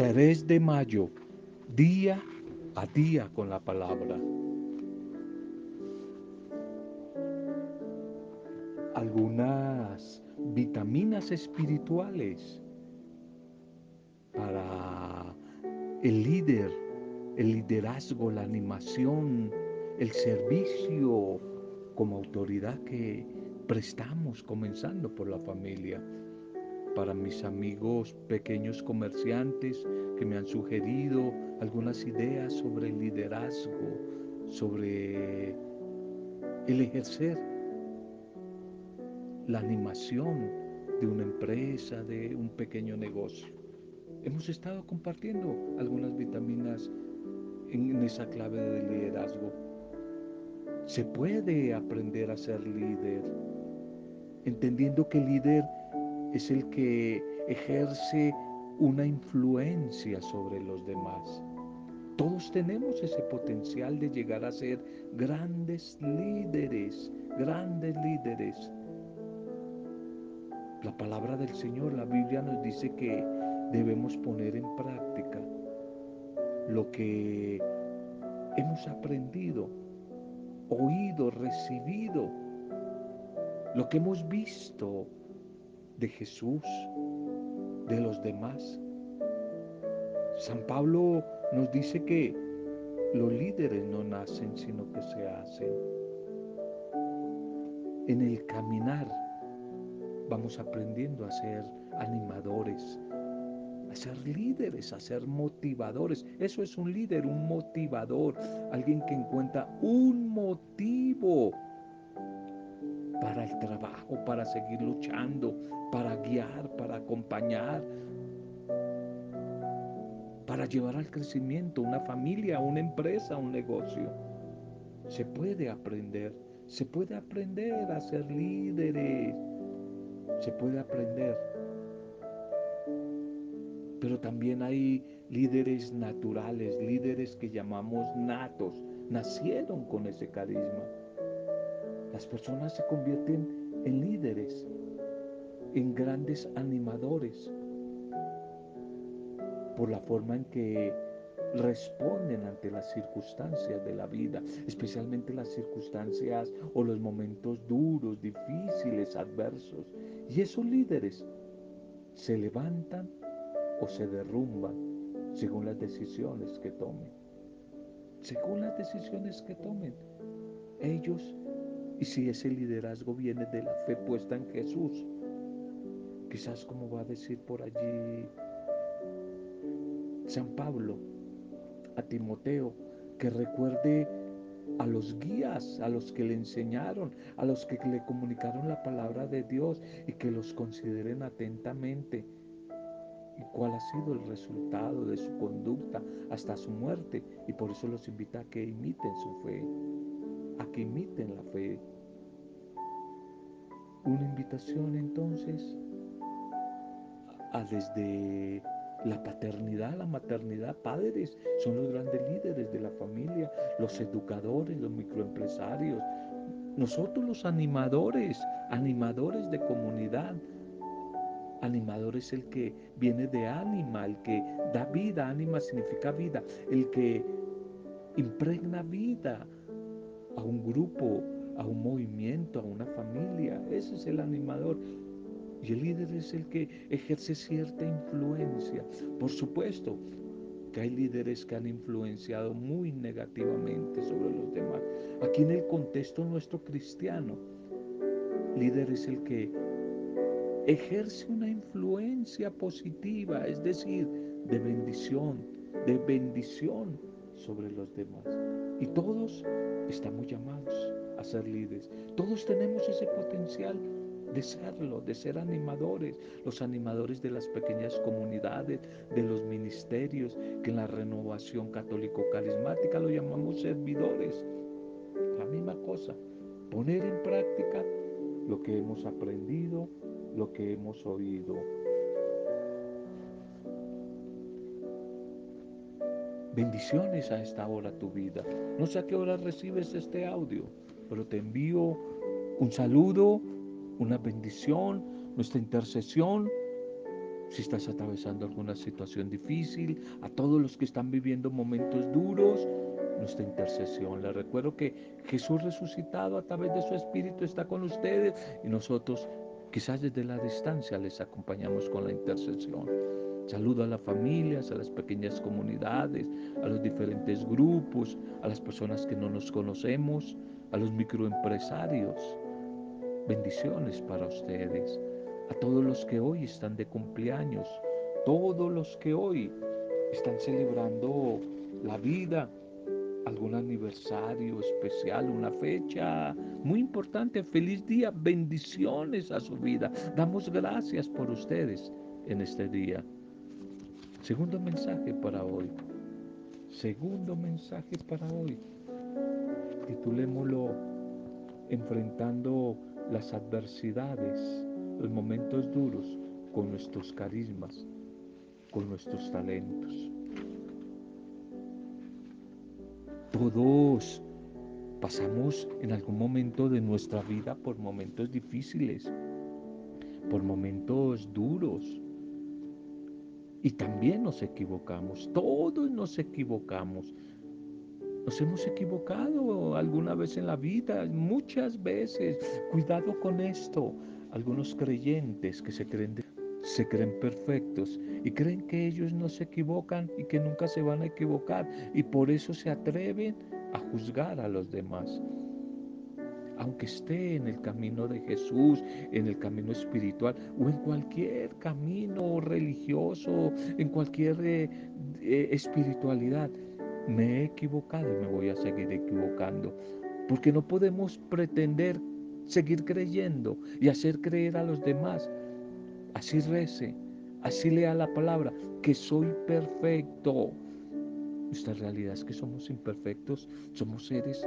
3 de mayo, día a día con la palabra. Algunas vitaminas espirituales para el líder, el liderazgo, la animación, el servicio como autoridad que prestamos, comenzando por la familia para mis amigos pequeños comerciantes que me han sugerido algunas ideas sobre el liderazgo, sobre el ejercer la animación de una empresa, de un pequeño negocio. Hemos estado compartiendo algunas vitaminas en esa clave de liderazgo. Se puede aprender a ser líder, entendiendo que líder es el que ejerce una influencia sobre los demás. Todos tenemos ese potencial de llegar a ser grandes líderes, grandes líderes. La palabra del Señor, la Biblia nos dice que debemos poner en práctica lo que hemos aprendido, oído, recibido, lo que hemos visto de Jesús, de los demás. San Pablo nos dice que los líderes no nacen, sino que se hacen. En el caminar vamos aprendiendo a ser animadores, a ser líderes, a ser motivadores. Eso es un líder, un motivador, alguien que encuentra un motivo para el trabajo, para seguir luchando, para guiar, para acompañar, para llevar al crecimiento una familia, una empresa, un negocio. Se puede aprender, se puede aprender a ser líderes, se puede aprender. Pero también hay líderes naturales, líderes que llamamos natos, nacieron con ese carisma. Las personas se convierten en líderes, en grandes animadores, por la forma en que responden ante las circunstancias de la vida, especialmente las circunstancias o los momentos duros, difíciles, adversos. Y esos líderes se levantan o se derrumban según las decisiones que tomen. Según las decisiones que tomen, ellos y si ese liderazgo viene de la fe puesta en Jesús, quizás como va a decir por allí San Pablo a Timoteo, que recuerde a los guías, a los que le enseñaron, a los que le comunicaron la palabra de Dios y que los consideren atentamente. ¿Y cuál ha sido el resultado de su conducta hasta su muerte? Y por eso los invita a que imiten su fe a que imiten la fe. Una invitación entonces a desde la paternidad, la maternidad, padres son los grandes líderes de la familia, los educadores, los microempresarios, nosotros los animadores, animadores de comunidad. Animador es el que viene de ánima, el que da vida, ánima significa vida, el que impregna vida, a un grupo, a un movimiento, a una familia. Ese es el animador. Y el líder es el que ejerce cierta influencia. Por supuesto que hay líderes que han influenciado muy negativamente sobre los demás. Aquí en el contexto nuestro cristiano, líder es el que ejerce una influencia positiva, es decir, de bendición, de bendición sobre los demás. Y todos estamos llamados a ser líderes. Todos tenemos ese potencial de serlo, de ser animadores, los animadores de las pequeñas comunidades, de los ministerios, que en la renovación católico-carismática lo llamamos servidores. La misma cosa, poner en práctica lo que hemos aprendido, lo que hemos oído. Bendiciones a esta hora tu vida. No sé a qué hora recibes este audio, pero te envío un saludo, una bendición, nuestra intercesión si estás atravesando alguna situación difícil, a todos los que están viviendo momentos duros, nuestra intercesión. Les recuerdo que Jesús resucitado a través de su Espíritu está con ustedes y nosotros quizás desde la distancia les acompañamos con la intercesión. Saludo a las familias, a las pequeñas comunidades, a los diferentes grupos, a las personas que no nos conocemos, a los microempresarios. Bendiciones para ustedes, a todos los que hoy están de cumpleaños, todos los que hoy están celebrando la vida, algún aniversario especial, una fecha muy importante. Feliz día, bendiciones a su vida. Damos gracias por ustedes en este día. Segundo mensaje para hoy. Segundo mensaje para hoy. Titulémoslo Enfrentando las adversidades, los momentos duros con nuestros carismas, con nuestros talentos. Todos pasamos en algún momento de nuestra vida por momentos difíciles, por momentos duros, y también nos equivocamos, todos nos equivocamos. Nos hemos equivocado alguna vez en la vida, muchas veces. Cuidado con esto. Algunos creyentes que se creen, se creen perfectos y creen que ellos no se equivocan y que nunca se van a equivocar y por eso se atreven a juzgar a los demás aunque esté en el camino de Jesús, en el camino espiritual o en cualquier camino religioso, en cualquier eh, eh, espiritualidad, me he equivocado y me voy a seguir equivocando. Porque no podemos pretender seguir creyendo y hacer creer a los demás. Así rece, así lea la palabra, que soy perfecto. Nuestra realidad es que somos imperfectos, somos seres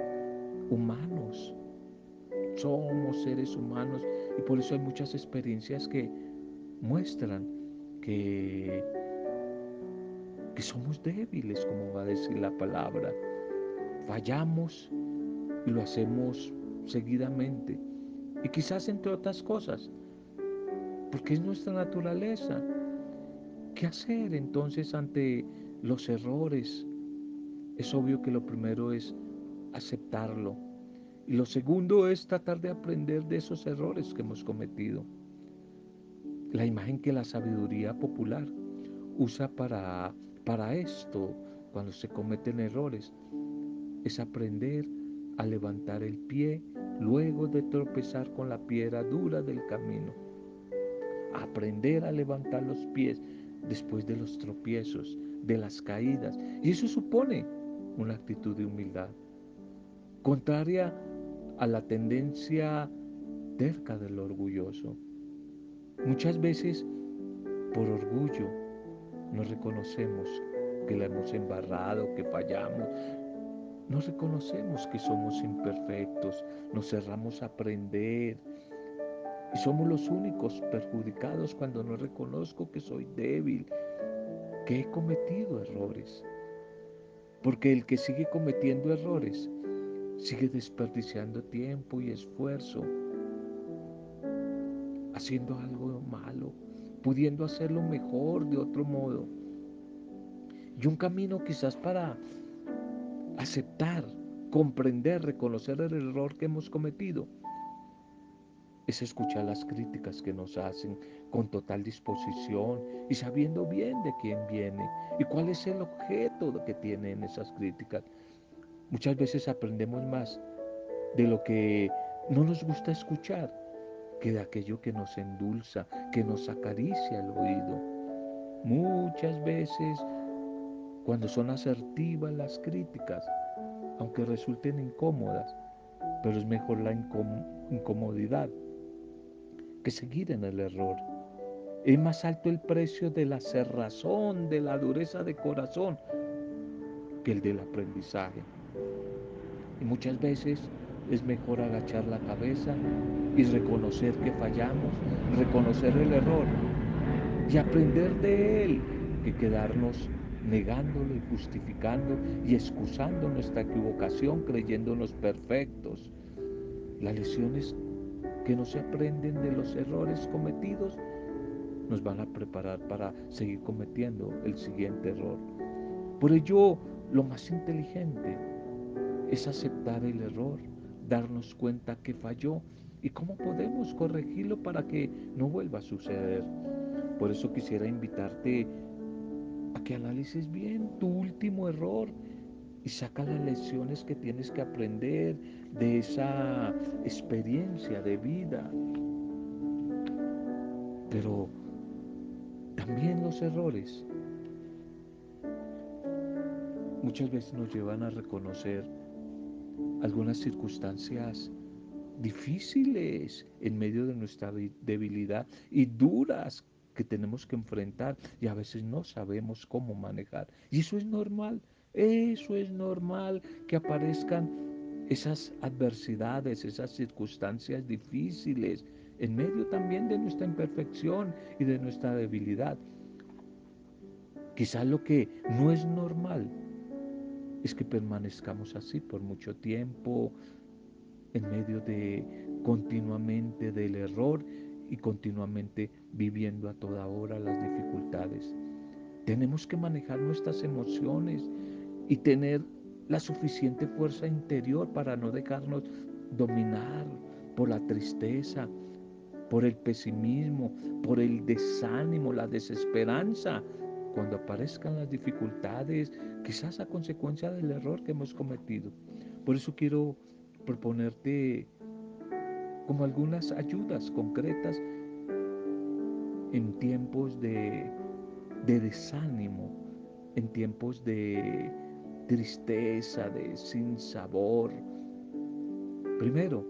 humanos somos seres humanos y por eso hay muchas experiencias que muestran que, que somos débiles, como va a decir la palabra. Fallamos y lo hacemos seguidamente. Y quizás entre otras cosas, porque es nuestra naturaleza. ¿Qué hacer entonces ante los errores? Es obvio que lo primero es aceptarlo, y lo segundo es tratar de aprender de esos errores que hemos cometido. La imagen que la sabiduría popular usa para, para esto, cuando se cometen errores, es aprender a levantar el pie luego de tropezar con la piedra dura del camino. Aprender a levantar los pies después de los tropiezos, de las caídas. Y eso supone una actitud de humildad. Contraria a la tendencia terca del orgulloso. Muchas veces, por orgullo, no reconocemos que la hemos embarrado, que fallamos. No reconocemos que somos imperfectos, nos cerramos a aprender. Y somos los únicos perjudicados cuando no reconozco que soy débil, que he cometido errores. Porque el que sigue cometiendo errores sigue desperdiciando tiempo y esfuerzo, haciendo algo malo, pudiendo hacerlo mejor de otro modo. Y un camino quizás para aceptar, comprender, reconocer el error que hemos cometido, es escuchar las críticas que nos hacen con total disposición y sabiendo bien de quién viene y cuál es el objeto que tienen esas críticas. Muchas veces aprendemos más de lo que no nos gusta escuchar que de aquello que nos endulza, que nos acaricia el oído. Muchas veces, cuando son asertivas las críticas, aunque resulten incómodas, pero es mejor la incomodidad que seguir en el error. Es más alto el precio de la cerrazón, de la dureza de corazón, que el del aprendizaje. Muchas veces es mejor agachar la cabeza y reconocer que fallamos, reconocer el error y aprender de él que quedarnos negándolo y justificando y excusando nuestra equivocación creyéndonos perfectos. Las lecciones que no se aprenden de los errores cometidos nos van a preparar para seguir cometiendo el siguiente error. Por ello, lo más inteligente es aceptar el error, darnos cuenta que falló y cómo podemos corregirlo para que no vuelva a suceder. Por eso quisiera invitarte a que analices bien tu último error y saca las lecciones que tienes que aprender de esa experiencia de vida. Pero también los errores muchas veces nos llevan a reconocer algunas circunstancias difíciles en medio de nuestra debilidad y duras que tenemos que enfrentar y a veces no sabemos cómo manejar. Y eso es normal, eso es normal que aparezcan esas adversidades, esas circunstancias difíciles, en medio también de nuestra imperfección y de nuestra debilidad. Quizás lo que no es normal es que permanezcamos así por mucho tiempo, en medio de continuamente del error y continuamente viviendo a toda hora las dificultades. Tenemos que manejar nuestras emociones y tener la suficiente fuerza interior para no dejarnos dominar por la tristeza, por el pesimismo, por el desánimo, la desesperanza, cuando aparezcan las dificultades, quizás a consecuencia del error que hemos cometido. Por eso quiero proponerte como algunas ayudas concretas en tiempos de, de desánimo, en tiempos de tristeza, de sin sabor. Primero,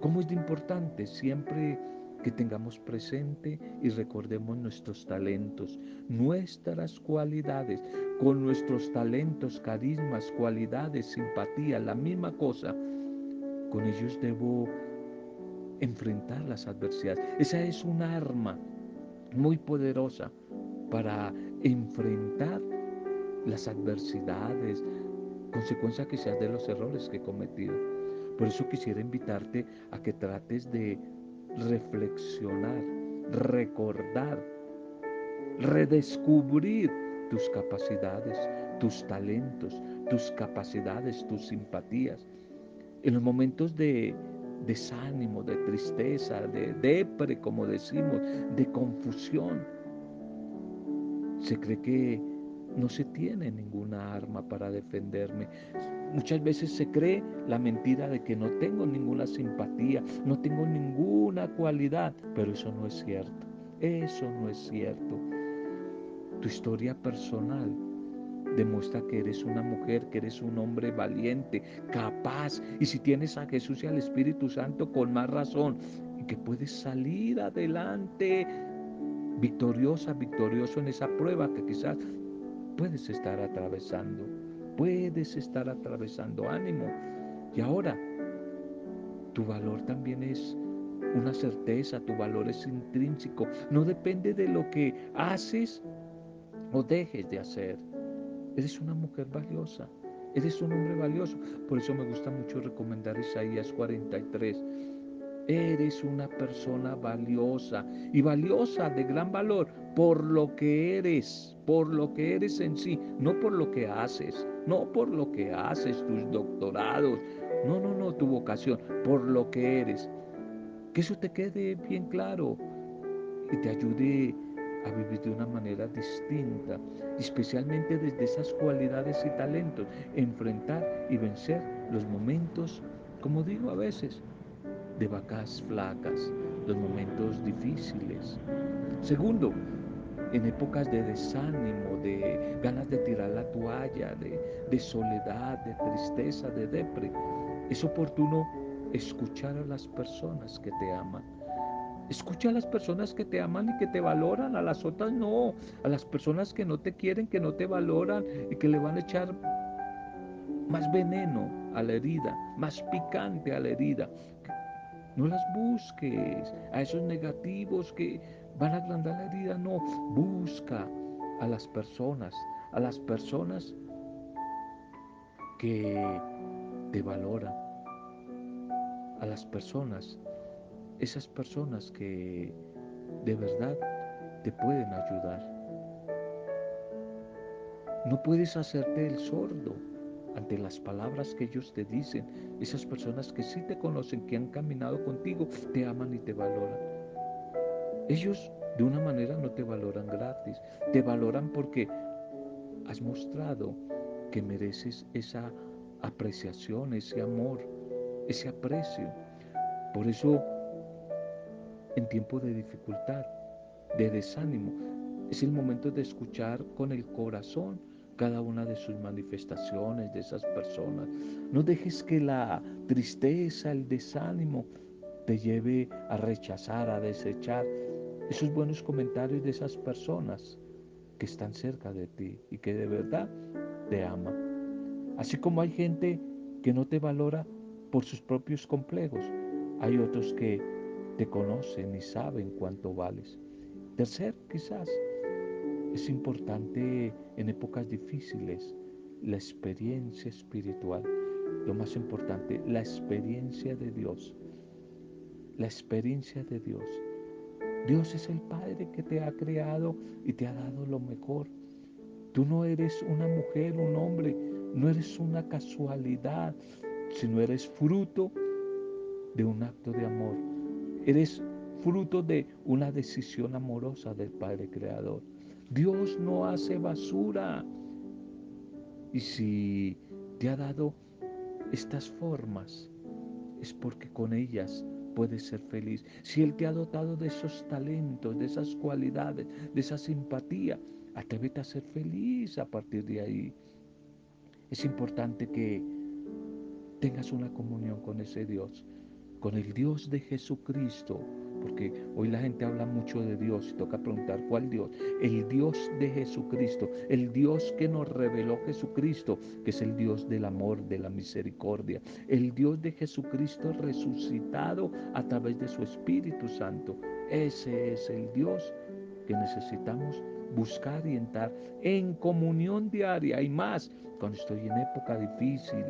¿cómo es de importante siempre que tengamos presente y recordemos nuestros talentos, nuestras cualidades, con nuestros talentos, carismas, cualidades, simpatía, la misma cosa, con ellos debo enfrentar las adversidades. Esa es un arma muy poderosa para enfrentar las adversidades, consecuencia quizás de los errores que he cometido. Por eso quisiera invitarte a que trates de reflexionar, recordar, redescubrir tus capacidades, tus talentos, tus capacidades, tus simpatías. En los momentos de desánimo, de tristeza, de depre, como decimos, de confusión, se cree que no se tiene ninguna arma para defenderme. Muchas veces se cree la mentira de que no tengo ninguna simpatía, no tengo ninguna cualidad, pero eso no es cierto. Eso no es cierto. Tu historia personal demuestra que eres una mujer, que eres un hombre valiente, capaz. Y si tienes a Jesús y al Espíritu Santo, con más razón, y que puedes salir adelante victoriosa, victorioso en esa prueba que quizás puedes estar atravesando. Puedes estar atravesando ánimo. Y ahora, tu valor también es una certeza, tu valor es intrínseco. No depende de lo que haces o dejes de hacer. Eres una mujer valiosa. Eres un hombre valioso. Por eso me gusta mucho recomendar Isaías 43. Eres una persona valiosa y valiosa de gran valor por lo que eres, por lo que eres en sí, no por lo que haces, no por lo que haces, tus doctorados, no, no, no, tu vocación, por lo que eres. Que eso te quede bien claro y te ayude a vivir de una manera distinta, especialmente desde esas cualidades y talentos, enfrentar y vencer los momentos, como digo a veces, de vacas flacas, los momentos difíciles. Segundo, en épocas de desánimo, de ganas de tirar la toalla, de, soledad, de tristeza, de depre, es oportuno escuchar a las personas que te aman. Escucha a las personas que te aman y que te valoran, a las otras no, a las personas que no te quieren, que no te valoran y que le van a echar más veneno a la herida, más picante a la herida. No las busques a esos negativos que van a agrandar la herida, no, busca a las personas, a las personas que te valoran, a las personas, esas personas que de verdad te pueden ayudar. No puedes hacerte el sordo ante las palabras que ellos te dicen. Esas personas que sí te conocen, que han caminado contigo, te aman y te valoran. Ellos de una manera no te valoran gratis, te valoran porque has mostrado que mereces esa apreciación, ese amor, ese aprecio. Por eso, en tiempo de dificultad, de desánimo, es el momento de escuchar con el corazón cada una de sus manifestaciones de esas personas. No dejes que la tristeza, el desánimo te lleve a rechazar, a desechar esos buenos comentarios de esas personas que están cerca de ti y que de verdad te aman. Así como hay gente que no te valora por sus propios complejos, hay otros que te conocen y saben cuánto vales. Tercer, quizás, es importante en épocas difíciles la experiencia espiritual. Lo más importante, la experiencia de Dios. La experiencia de Dios. Dios es el Padre que te ha creado y te ha dado lo mejor. Tú no eres una mujer, un hombre, no eres una casualidad, sino eres fruto de un acto de amor. Eres fruto de una decisión amorosa del Padre Creador. Dios no hace basura. Y si te ha dado estas formas, es porque con ellas puedes ser feliz. Si Él te ha dotado de esos talentos, de esas cualidades, de esa simpatía, atrévete a ser feliz a partir de ahí. Es importante que tengas una comunión con ese Dios, con el Dios de Jesucristo, porque hoy la gente habla mucho de Dios y toca preguntar cuál Dios. El Dios de Jesucristo, el Dios que nos reveló Jesucristo, que es el Dios del amor, de la misericordia, el Dios de Jesucristo resucitado a través de su Espíritu Santo. Ese es el Dios que necesitamos buscar y entrar en comunión diaria y más cuando estoy en época difícil,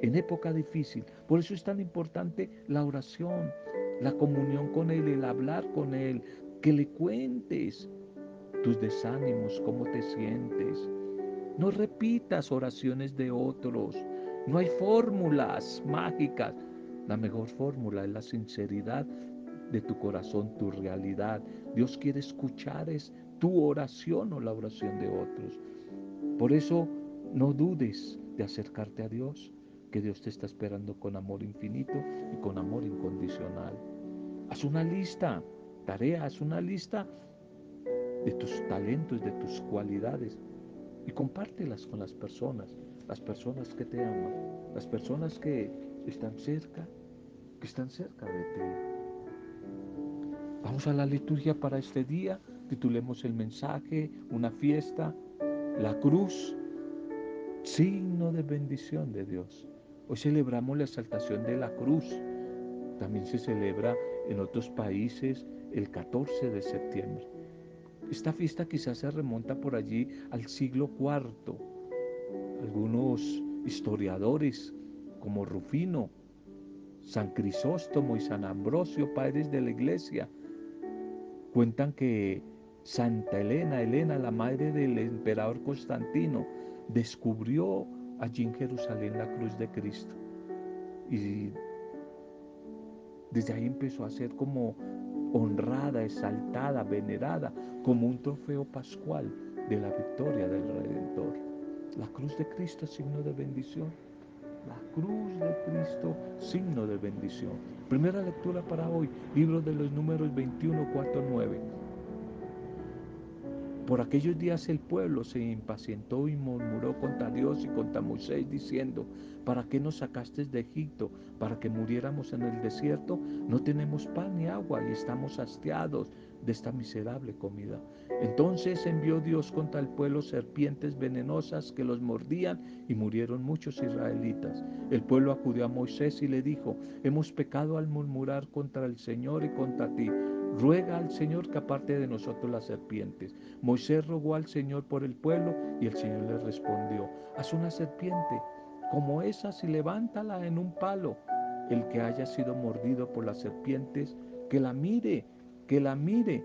en época difícil. Por eso es tan importante la oración, la comunión con Él, el hablar con Él, que le cuentes tus desánimos, cómo te sientes. No repitas oraciones de otros. No hay fórmulas mágicas. La mejor fórmula es la sinceridad de tu corazón, tu realidad. Dios quiere escuchar es tu oración o la oración de otros. Por eso no dudes de acercarte a Dios que Dios te está esperando con amor infinito y con amor incondicional. Haz una lista, tarea, haz una lista de tus talentos, de tus cualidades y compártelas con las personas, las personas que te aman, las personas que están cerca, que están cerca de ti. Vamos a la liturgia para este día, titulemos el mensaje, una fiesta, la cruz, signo de bendición de Dios. Hoy celebramos la exaltación de la cruz. También se celebra en otros países el 14 de septiembre. Esta fiesta quizás se remonta por allí al siglo IV. Algunos historiadores como Rufino, San Crisóstomo y San Ambrosio, padres de la iglesia, cuentan que Santa Elena, Elena, la madre del emperador Constantino, descubrió allí en Jerusalén la cruz de Cristo. Y desde ahí empezó a ser como honrada, exaltada, venerada, como un trofeo pascual de la victoria del Redentor. La cruz de Cristo, signo de bendición. La cruz de Cristo, signo de bendición. Primera lectura para hoy, libro de los números 21, 4, 9. Por aquellos días el pueblo se impacientó y murmuró contra Dios y contra Moisés diciendo, ¿para qué nos sacaste de Egipto? ¿Para que muriéramos en el desierto? No tenemos pan ni agua y estamos hastiados de esta miserable comida. Entonces envió Dios contra el pueblo serpientes venenosas que los mordían y murieron muchos israelitas. El pueblo acudió a Moisés y le dijo, hemos pecado al murmurar contra el Señor y contra ti ruega al Señor que aparte de nosotros las serpientes. Moisés rogó al Señor por el pueblo y el Señor le respondió, haz una serpiente como esa y levántala en un palo. El que haya sido mordido por las serpientes, que la mire que la mire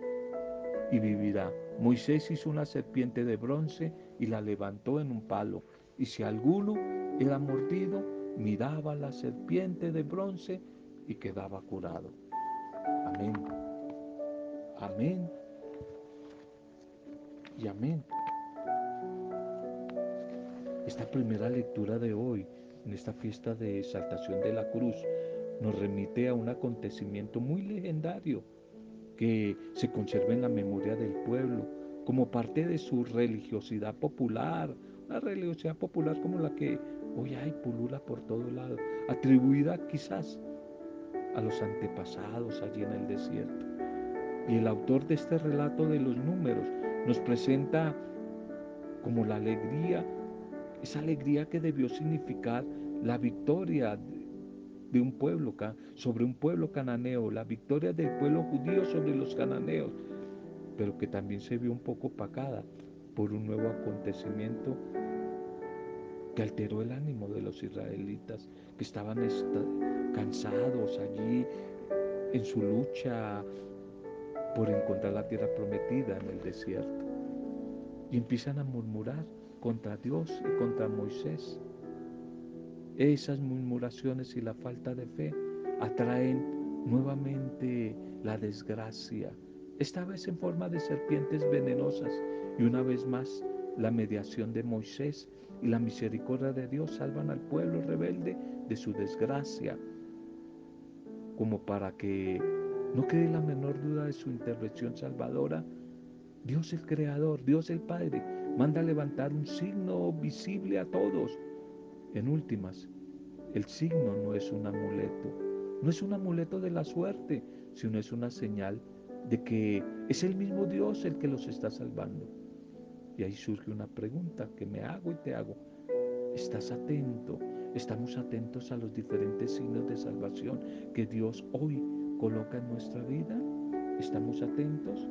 y vivirá. Moisés hizo una serpiente de bronce y la levantó en un palo. Y si alguno era mordido, miraba la serpiente de bronce y quedaba curado. Amén. Amén. Y amén. Esta primera lectura de hoy, en esta fiesta de exaltación de la cruz, nos remite a un acontecimiento muy legendario que se conserva en la memoria del pueblo como parte de su religiosidad popular, una religiosidad popular como la que hoy hay pulula por todo lado, atribuida quizás a los antepasados allí en el desierto. Y el autor de este relato de los números nos presenta como la alegría, esa alegría que debió significar la victoria de un pueblo sobre un pueblo cananeo, la victoria del pueblo judío sobre los cananeos, pero que también se vio un poco opacada por un nuevo acontecimiento que alteró el ánimo de los israelitas, que estaban cansados allí en su lucha por encontrar la tierra prometida en el desierto. Y empiezan a murmurar contra Dios y contra Moisés. Esas murmuraciones y la falta de fe atraen nuevamente la desgracia, esta vez en forma de serpientes venenosas y una vez más la mediación de Moisés y la misericordia de Dios salvan al pueblo rebelde de su desgracia, como para que no quede la menor duda de su intervención salvadora. Dios el Creador, Dios el Padre, manda levantar un signo visible a todos. En últimas, el signo no es un amuleto, no es un amuleto de la suerte, sino es una señal de que es el mismo Dios el que los está salvando. Y ahí surge una pregunta que me hago y te hago. ¿Estás atento? ¿Estamos atentos a los diferentes signos de salvación que Dios hoy coloca en nuestra vida? ¿Estamos atentos?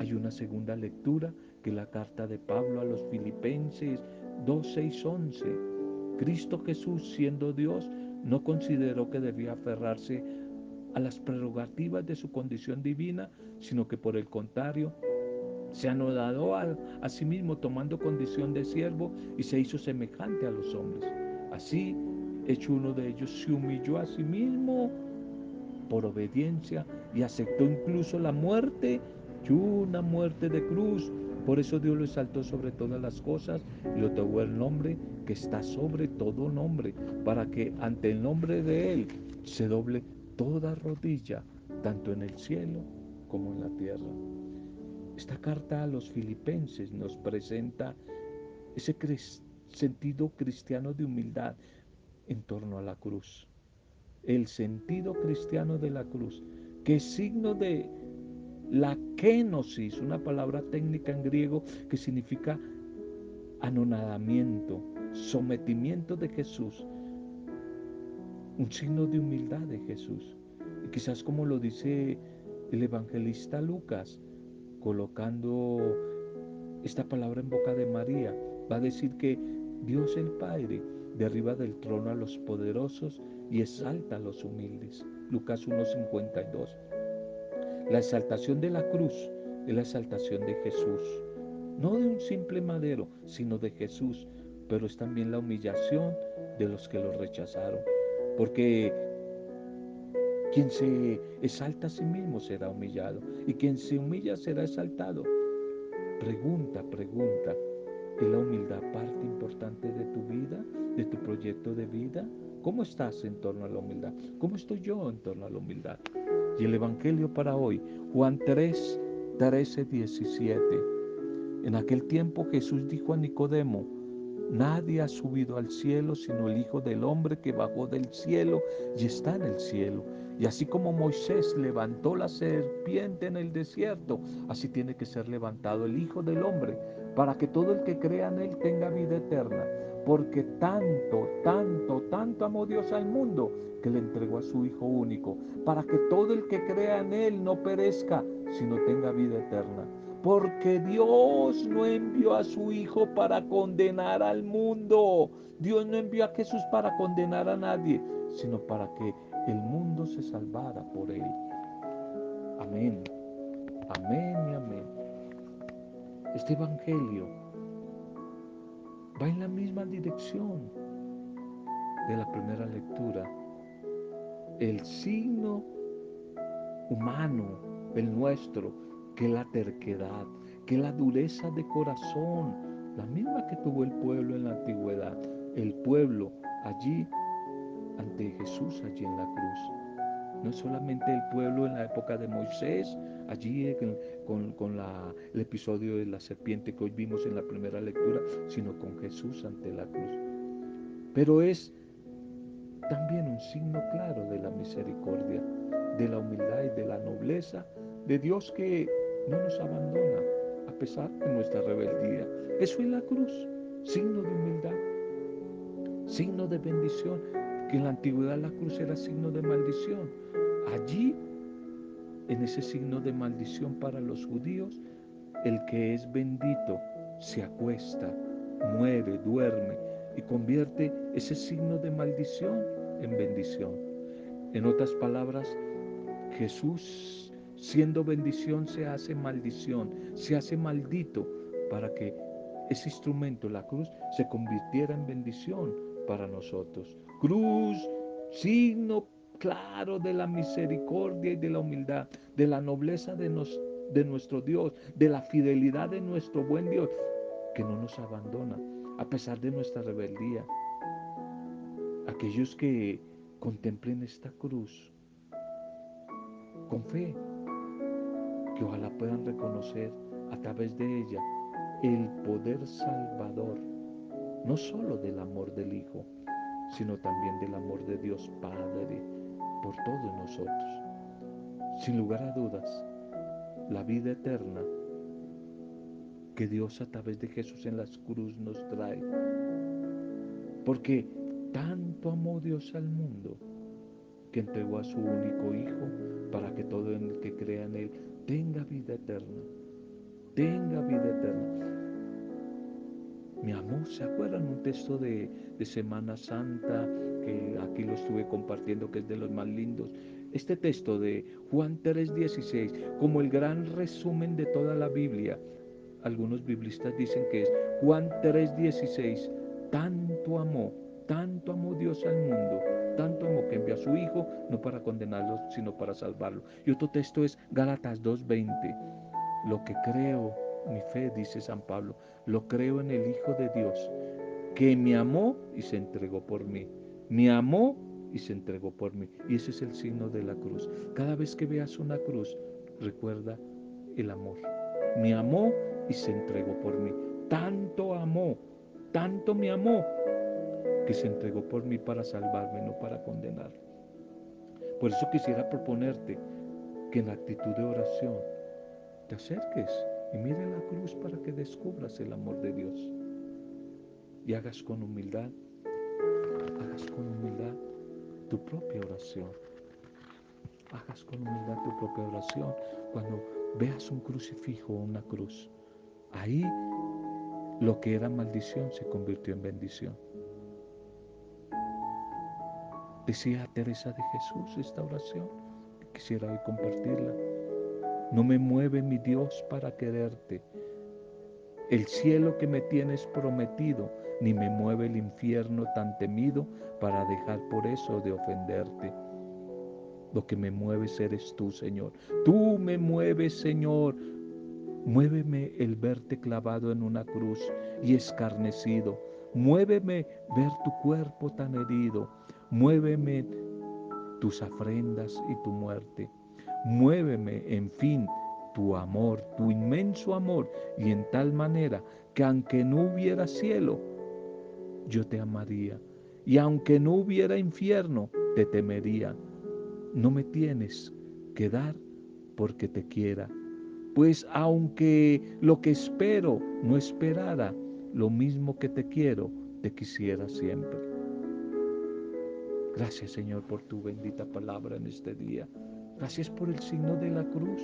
Hay una segunda lectura que la carta de Pablo a los Filipenses 2, 6, 11. Cristo Jesús, siendo Dios, no consideró que debía aferrarse a las prerrogativas de su condición divina, sino que por el contrario, se anodó a, a sí mismo tomando condición de siervo y se hizo semejante a los hombres. Así, hecho uno de ellos, se humilló a sí mismo por obediencia y aceptó incluso la muerte y una muerte de cruz. Por eso Dios lo exaltó sobre todas las cosas y lo tuvo el nombre que está sobre todo nombre, para que ante el nombre de Él se doble toda rodilla, tanto en el cielo como en la tierra. Esta carta a los filipenses nos presenta ese sentido cristiano de humildad en torno a la cruz. El sentido cristiano de la cruz, que es signo de la kenosis, una palabra técnica en griego que significa anonadamiento, sometimiento de Jesús un signo de humildad de Jesús. Y quizás como lo dice el evangelista Lucas, colocando esta palabra en boca de María, va a decir que Dios el Padre derriba del trono a los poderosos y exalta a los humildes. Lucas 1.52. La exaltación de la cruz es la exaltación de Jesús, no de un simple madero, sino de Jesús, pero es también la humillación de los que lo rechazaron. Porque quien se exalta a sí mismo será humillado y quien se humilla será exaltado. Pregunta, pregunta, ¿es la humildad parte importante de tu vida, de tu proyecto de vida? ¿Cómo estás en torno a la humildad? ¿Cómo estoy yo en torno a la humildad? Y el Evangelio para hoy, Juan 3, 13, 17. En aquel tiempo Jesús dijo a Nicodemo, Nadie ha subido al cielo sino el Hijo del Hombre que bajó del cielo y está en el cielo. Y así como Moisés levantó la serpiente en el desierto, así tiene que ser levantado el Hijo del Hombre, para que todo el que crea en Él tenga vida eterna. Porque tanto, tanto, tanto amó Dios al mundo que le entregó a su Hijo único, para que todo el que crea en Él no perezca, sino tenga vida eterna. Porque Dios no envió a su Hijo para condenar al mundo. Dios no envió a Jesús para condenar a nadie, sino para que el mundo se salvara por él. Amén. Amén y amén. Este Evangelio va en la misma dirección de la primera lectura. El signo humano, el nuestro, que la terquedad, que la dureza de corazón, la misma que tuvo el pueblo en la antigüedad, el pueblo allí ante Jesús, allí en la cruz. No solamente el pueblo en la época de Moisés, allí con, el episodio de la serpiente que hoy vimos en la primera lectura, sino con Jesús ante la cruz. Pero es también un signo claro de la misericordia, de la humildad y de la nobleza de Dios que no nos abandona a pesar de nuestra rebeldía. Eso es la cruz, signo de humildad, signo de bendición, que en la antigüedad la cruz era signo de maldición. Allí, en ese signo de maldición para los judíos, el que es bendito se acuesta, muere, duerme y convierte ese signo de maldición en bendición. En otras palabras, Jesús, siendo bendición, se hace maldición, se hace maldito para que ese instrumento, la cruz, se convirtiera en bendición para nosotros. Cruz, signo claro de la misericordia y de la humildad, de la nobleza de, de nuestro Dios, de la fidelidad de nuestro buen Dios, que no nos abandona a pesar de nuestra rebeldía, aquellos que contemplen esta cruz con fe, que ojalá puedan reconocer a través de ella el poder salvador, no solo del amor del Hijo, sino también del amor de Dios Padre por todos nosotros. Sin lugar a dudas, la vida eterna que Dios a través de Jesús en la cruz nos trae. Porque tanto amó Dios al mundo que entregó a su único Hijo para que todo el que crea en Él tenga vida eterna. Tenga vida eterna. Mi amor, ¿se acuerdan un texto de, de Semana Santa que aquí lo estuve compartiendo, que es de los más lindos? Este texto de Juan 3:16, como el gran resumen de toda la Biblia. Algunos biblistas dicen que es Juan 3:16, tanto amó tanto amó Dios al mundo, tanto amó que envió a su Hijo, no para condenarlo, sino para salvarlo. Y otro texto es Gálatas 2.20. Lo que creo, mi fe, dice San Pablo, lo creo en el Hijo de Dios, que me amó y se entregó por mí. Me amó y se entregó por mí. Y ese es el signo de la cruz. Cada vez que veas una cruz, recuerda el amor. Me amó y se entregó por mí. Tanto amó, tanto me amó que se entregó por mí para salvarme, no para condenar. Por eso quisiera proponerte que en actitud de oración te acerques y mire la cruz para que descubras el amor de Dios. Y hagas con humildad, hagas con humildad tu propia oración. Hagas con humildad tu propia oración cuando veas un crucifijo o una cruz. Ahí lo que era maldición se convirtió en bendición. Decía Teresa de Jesús esta oración, quisiera hoy compartirla. No me mueve mi Dios para quererte, el cielo que me tienes prometido, ni me mueve el infierno tan temido para dejar por eso de ofenderte. Lo que me mueves eres tú, Señor. Tú me mueves, Señor. Muéveme el verte clavado en una cruz y escarnecido. Muéveme ver tu cuerpo tan herido. Muéveme tus ofrendas y tu muerte. Muéveme, en fin, tu amor, tu inmenso amor, y en tal manera que aunque no hubiera cielo, yo te amaría. Y aunque no hubiera infierno, te temería. No me tienes que dar porque te quiera. Pues aunque lo que espero no esperara, lo mismo que te quiero, te quisiera siempre. Gracias Señor por tu bendita palabra en este día. Gracias por el signo de la cruz.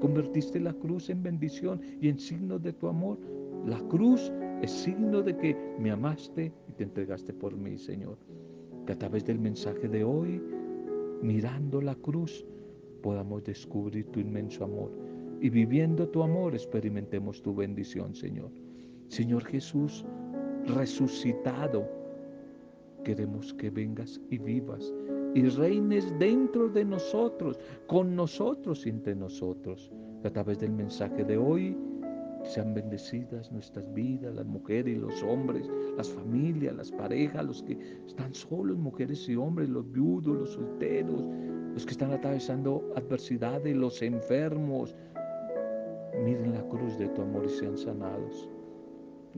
Convertiste la cruz en bendición y en signo de tu amor. La cruz es signo de que me amaste y te entregaste por mí, Señor. Que a través del mensaje de hoy, mirando la cruz, podamos descubrir tu inmenso amor y viviendo tu amor experimentemos tu bendición, Señor. Señor Jesús, resucitado, queremos que vengas y vivas y reines dentro de nosotros, con nosotros y entre nosotros. A través del mensaje de hoy, sean bendecidas nuestras vidas, las mujeres y los hombres, las familias, las parejas, los que están solos, mujeres y hombres, los viudos, los solteros, los que están atravesando adversidades, los enfermos. Miren la cruz de tu amor y sean sanados.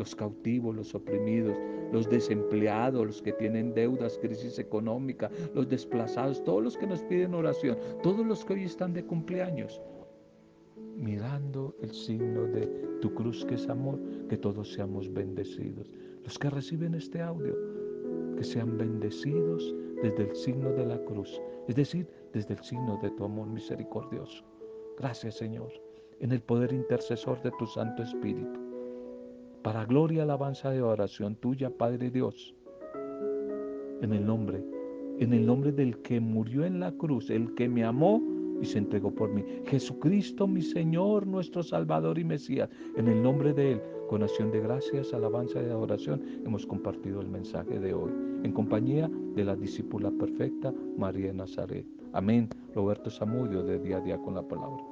Los cautivos, los oprimidos, los desempleados, los que tienen deudas, crisis económica, los desplazados, todos los que nos piden oración, todos los que hoy están de cumpleaños mirando el signo de tu cruz que es amor, que todos seamos bendecidos. Los que reciben este audio, que sean bendecidos desde el signo de la cruz, es decir, desde el signo de tu amor misericordioso. Gracias Señor, en el poder intercesor de tu Santo Espíritu. Para gloria, alabanza y oración tuya, Padre Dios, en el nombre, en el nombre del que murió en la cruz, el que me amó, y se entregó por mí. Jesucristo, mi Señor, nuestro Salvador y Mesías, en el nombre de Él, con acción de gracias, alabanza y adoración, hemos compartido el mensaje de hoy, en compañía de la discípula perfecta, María de Nazaret. Amén. Roberto Samudio, de día a día con la palabra.